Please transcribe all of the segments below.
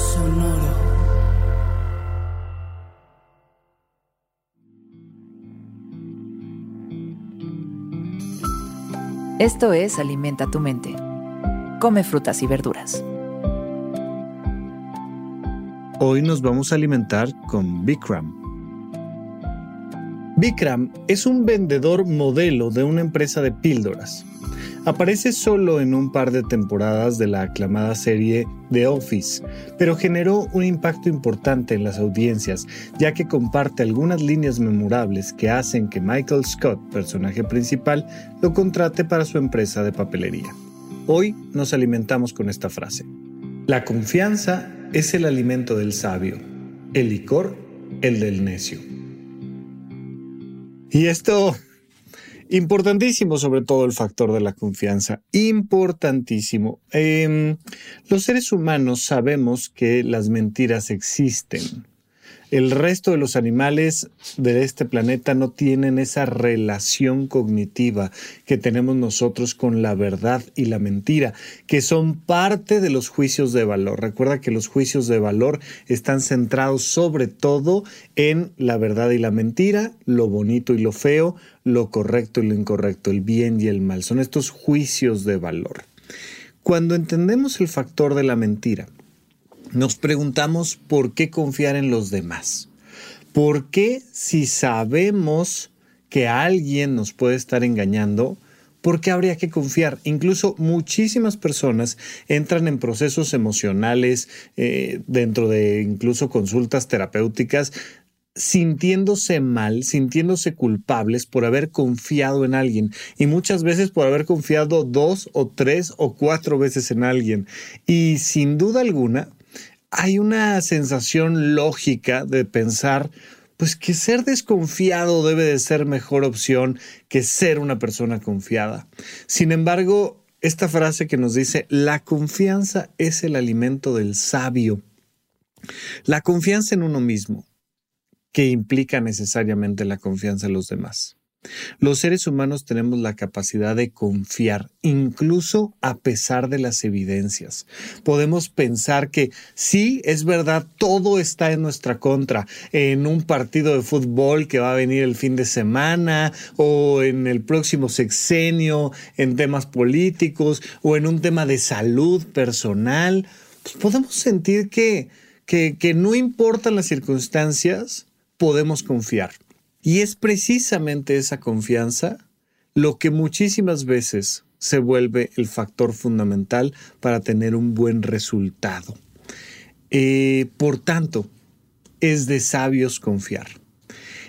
Sonoro. Esto es Alimenta tu mente. Come frutas y verduras. Hoy nos vamos a alimentar con Bikram. Bikram es un vendedor modelo de una empresa de píldoras. Aparece solo en un par de temporadas de la aclamada serie The Office, pero generó un impacto importante en las audiencias, ya que comparte algunas líneas memorables que hacen que Michael Scott, personaje principal, lo contrate para su empresa de papelería. Hoy nos alimentamos con esta frase. La confianza es el alimento del sabio, el licor el del necio. Y esto Importantísimo, sobre todo el factor de la confianza. Importantísimo. Em, los seres humanos sabemos que las mentiras existen. El resto de los animales de este planeta no tienen esa relación cognitiva que tenemos nosotros con la verdad y la mentira, que son parte de los juicios de valor. Recuerda que los juicios de valor están centrados sobre todo en la verdad y la mentira, lo bonito y lo feo, lo correcto y lo incorrecto, el bien y el mal. Son estos juicios de valor. Cuando entendemos el factor de la mentira, nos preguntamos por qué confiar en los demás. ¿Por qué si sabemos que alguien nos puede estar engañando, ¿por qué habría que confiar? Incluso muchísimas personas entran en procesos emocionales eh, dentro de incluso consultas terapéuticas sintiéndose mal, sintiéndose culpables por haber confiado en alguien y muchas veces por haber confiado dos o tres o cuatro veces en alguien. Y sin duda alguna, hay una sensación lógica de pensar, pues que ser desconfiado debe de ser mejor opción que ser una persona confiada. Sin embargo, esta frase que nos dice, la confianza es el alimento del sabio. La confianza en uno mismo, que implica necesariamente la confianza en los demás. Los seres humanos tenemos la capacidad de confiar, incluso a pesar de las evidencias. Podemos pensar que sí, es verdad, todo está en nuestra contra, en un partido de fútbol que va a venir el fin de semana, o en el próximo sexenio, en temas políticos, o en un tema de salud personal. Pues podemos sentir que, que, que no importan las circunstancias, podemos confiar. Y es precisamente esa confianza lo que muchísimas veces se vuelve el factor fundamental para tener un buen resultado. Eh, por tanto, es de sabios confiar.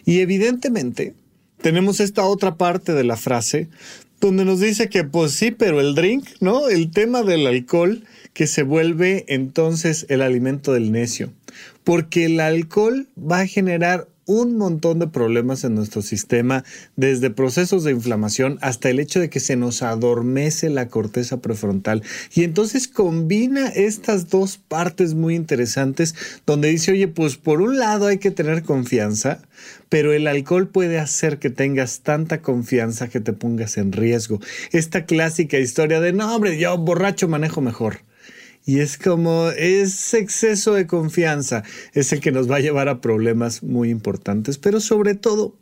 Y evidentemente, tenemos esta otra parte de la frase donde nos dice que pues sí, pero el drink, ¿no? El tema del alcohol que se vuelve entonces el alimento del necio. Porque el alcohol va a generar un montón de problemas en nuestro sistema, desde procesos de inflamación hasta el hecho de que se nos adormece la corteza prefrontal. Y entonces combina estas dos partes muy interesantes donde dice, oye, pues por un lado hay que tener confianza, pero el alcohol puede hacer que tengas tanta confianza que te pongas en riesgo. Esta clásica historia de, no, hombre, yo borracho manejo mejor. Y es como ese exceso de confianza es el que nos va a llevar a problemas muy importantes, pero sobre todo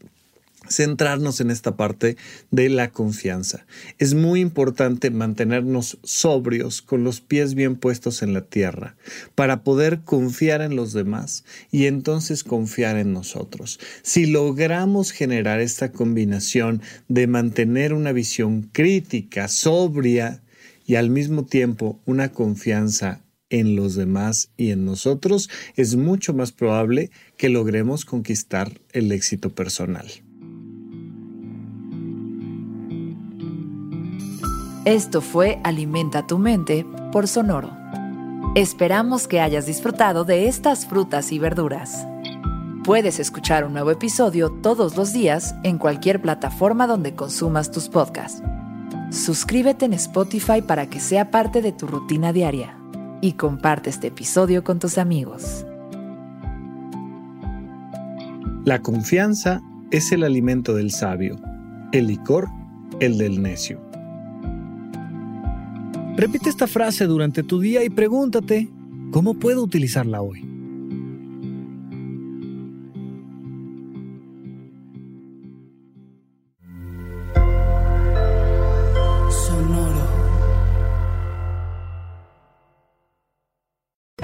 centrarnos en esta parte de la confianza. Es muy importante mantenernos sobrios, con los pies bien puestos en la tierra, para poder confiar en los demás y entonces confiar en nosotros. Si logramos generar esta combinación de mantener una visión crítica, sobria, y al mismo tiempo una confianza en los demás y en nosotros, es mucho más probable que logremos conquistar el éxito personal. Esto fue Alimenta tu mente por Sonoro. Esperamos que hayas disfrutado de estas frutas y verduras. Puedes escuchar un nuevo episodio todos los días en cualquier plataforma donde consumas tus podcasts. Suscríbete en Spotify para que sea parte de tu rutina diaria y comparte este episodio con tus amigos. La confianza es el alimento del sabio, el licor el del necio. Repite esta frase durante tu día y pregúntate, ¿cómo puedo utilizarla hoy?